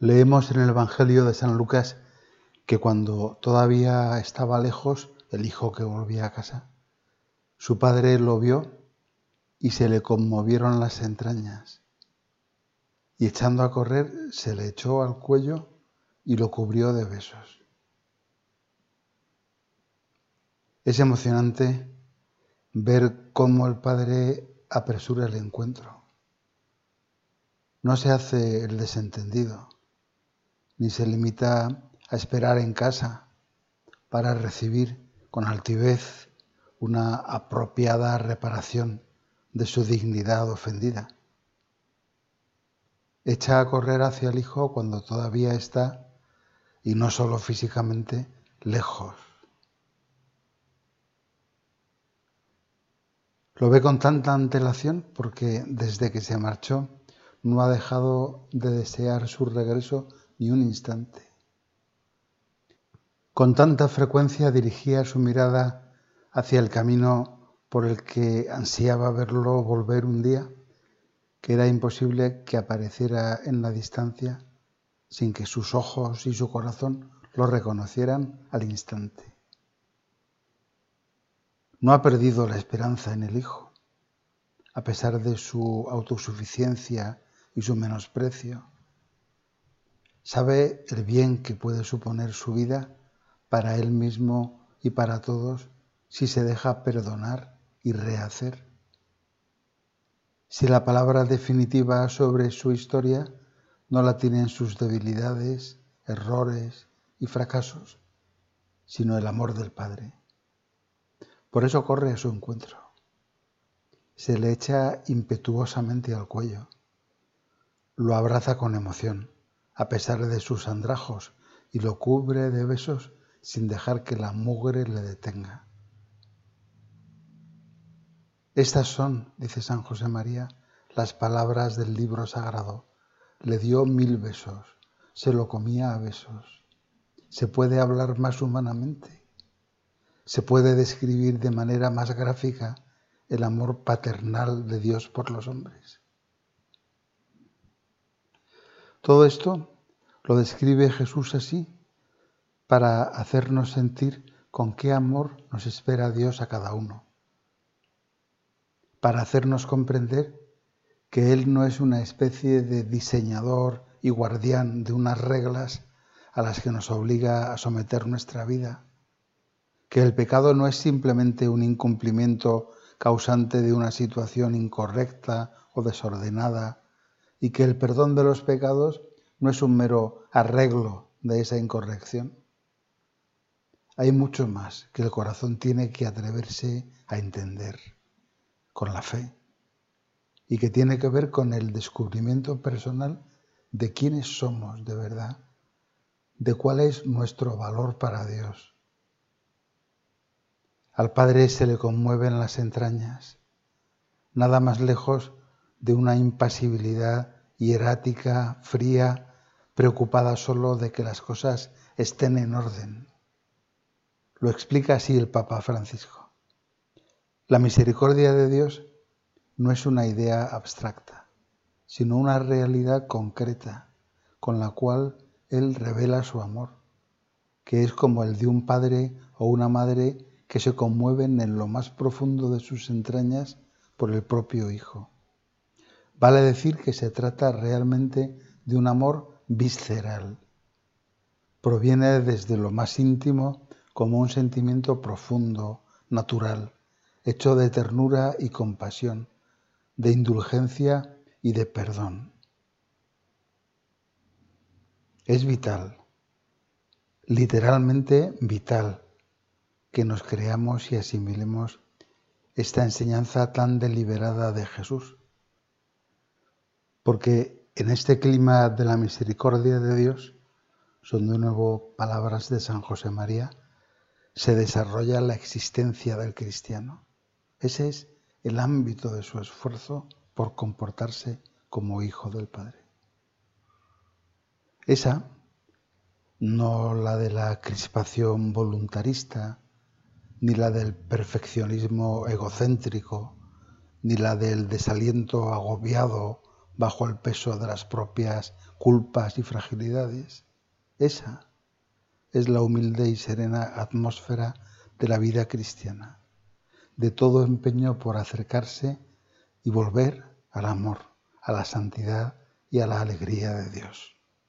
Leemos en el Evangelio de San Lucas que cuando todavía estaba lejos el hijo que volvía a casa, su padre lo vio y se le conmovieron las entrañas. Y echando a correr se le echó al cuello y lo cubrió de besos. Es emocionante ver cómo el padre apresura el encuentro. No se hace el desentendido ni se limita a esperar en casa para recibir con altivez una apropiada reparación de su dignidad ofendida. Echa a correr hacia el Hijo cuando todavía está, y no solo físicamente, lejos. Lo ve con tanta antelación porque desde que se marchó no ha dejado de desear su regreso ni un instante. Con tanta frecuencia dirigía su mirada hacia el camino por el que ansiaba verlo volver un día, que era imposible que apareciera en la distancia sin que sus ojos y su corazón lo reconocieran al instante. No ha perdido la esperanza en el Hijo, a pesar de su autosuficiencia y su menosprecio Sabe el bien que puede suponer su vida para él mismo y para todos si se deja perdonar y rehacer. Si la palabra definitiva sobre su historia no la tienen sus debilidades, errores y fracasos, sino el amor del Padre. Por eso corre a su encuentro. Se le echa impetuosamente al cuello. Lo abraza con emoción a pesar de sus andrajos y lo cubre de besos sin dejar que la mugre le detenga. Estas son, dice San José María, las palabras del libro sagrado. Le dio mil besos, se lo comía a besos. ¿Se puede hablar más humanamente? ¿Se puede describir de manera más gráfica el amor paternal de Dios por los hombres? Todo esto lo describe Jesús así para hacernos sentir con qué amor nos espera Dios a cada uno, para hacernos comprender que Él no es una especie de diseñador y guardián de unas reglas a las que nos obliga a someter nuestra vida, que el pecado no es simplemente un incumplimiento causante de una situación incorrecta o desordenada, y que el perdón de los pecados no es un mero arreglo de esa incorrección. Hay mucho más que el corazón tiene que atreverse a entender con la fe y que tiene que ver con el descubrimiento personal de quiénes somos de verdad, de cuál es nuestro valor para Dios. Al Padre se le conmueven las entrañas, nada más lejos de una impasibilidad hierática, fría, preocupada solo de que las cosas estén en orden. Lo explica así el Papa Francisco. La misericordia de Dios no es una idea abstracta, sino una realidad concreta con la cual Él revela su amor, que es como el de un padre o una madre que se conmueven en lo más profundo de sus entrañas por el propio Hijo. Vale decir que se trata realmente de un amor visceral. Proviene desde lo más íntimo como un sentimiento profundo, natural, hecho de ternura y compasión, de indulgencia y de perdón. Es vital, literalmente vital, que nos creamos y asimilemos esta enseñanza tan deliberada de Jesús. Porque en este clima de la misericordia de Dios, son de nuevo palabras de San José María, se desarrolla la existencia del cristiano. Ese es el ámbito de su esfuerzo por comportarse como hijo del Padre. Esa, no la de la crispación voluntarista, ni la del perfeccionismo egocéntrico, ni la del desaliento agobiado bajo el peso de las propias culpas y fragilidades. Esa es la humilde y serena atmósfera de la vida cristiana, de todo empeño por acercarse y volver al amor, a la santidad y a la alegría de Dios.